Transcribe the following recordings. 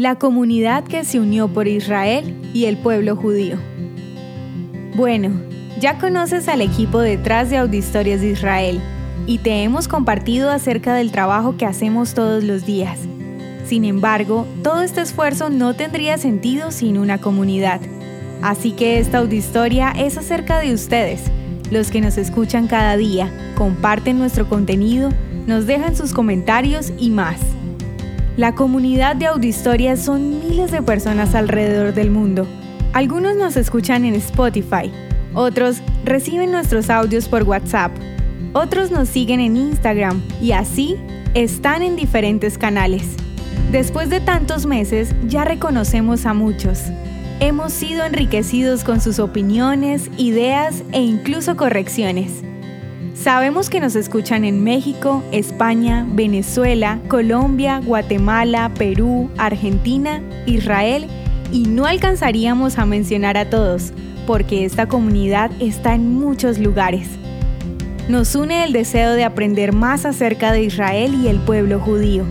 la comunidad que se unió por Israel y el pueblo judío. Bueno, ya conoces al equipo detrás de Audiohistorias de Israel y te hemos compartido acerca del trabajo que hacemos todos los días. Sin embargo, todo este esfuerzo no tendría sentido sin una comunidad. Así que esta audiohistoria es acerca de ustedes, los que nos escuchan cada día, comparten nuestro contenido, nos dejan sus comentarios y más. La comunidad de Audiohistorias son miles de personas alrededor del mundo. Algunos nos escuchan en Spotify, otros reciben nuestros audios por WhatsApp, otros nos siguen en Instagram y así están en diferentes canales. Después de tantos meses ya reconocemos a muchos. Hemos sido enriquecidos con sus opiniones, ideas e incluso correcciones. Sabemos que nos escuchan en México, España, Venezuela, Colombia, Guatemala, Perú, Argentina, Israel y no alcanzaríamos a mencionar a todos, porque esta comunidad está en muchos lugares. Nos une el deseo de aprender más acerca de Israel y el pueblo judío.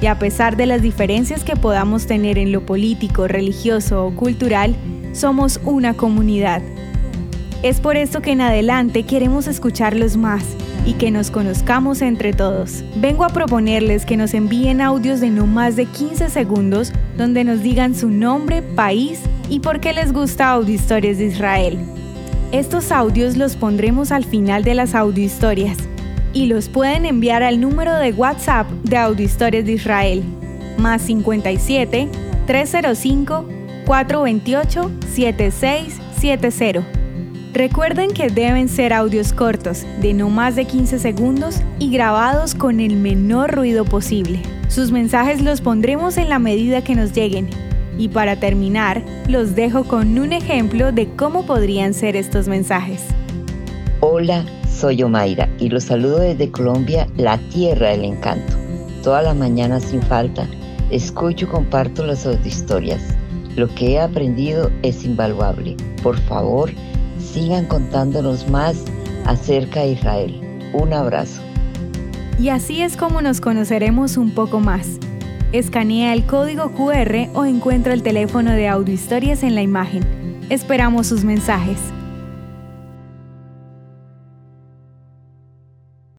Y a pesar de las diferencias que podamos tener en lo político, religioso o cultural, somos una comunidad. Es por esto que en adelante queremos escucharlos más y que nos conozcamos entre todos. Vengo a proponerles que nos envíen audios de no más de 15 segundos donde nos digan su nombre, país y por qué les gusta Audio Historias de Israel. Estos audios los pondremos al final de las audiohistorias y los pueden enviar al número de WhatsApp de Audiohistorias de Israel, más 57 305 428 7670. Recuerden que deben ser audios cortos, de no más de 15 segundos y grabados con el menor ruido posible. Sus mensajes los pondremos en la medida que nos lleguen. Y para terminar, los dejo con un ejemplo de cómo podrían ser estos mensajes. Hola, soy Omaira y los saludo desde Colombia, la tierra del encanto. Todas las mañanas sin falta, escucho y comparto las historias. Lo que he aprendido es invaluable. Por favor, sigan contándonos más acerca de Israel. Un abrazo. Y así es como nos conoceremos un poco más. Escanea el código QR o encuentra el teléfono de Audiohistorias en la imagen. Esperamos sus mensajes.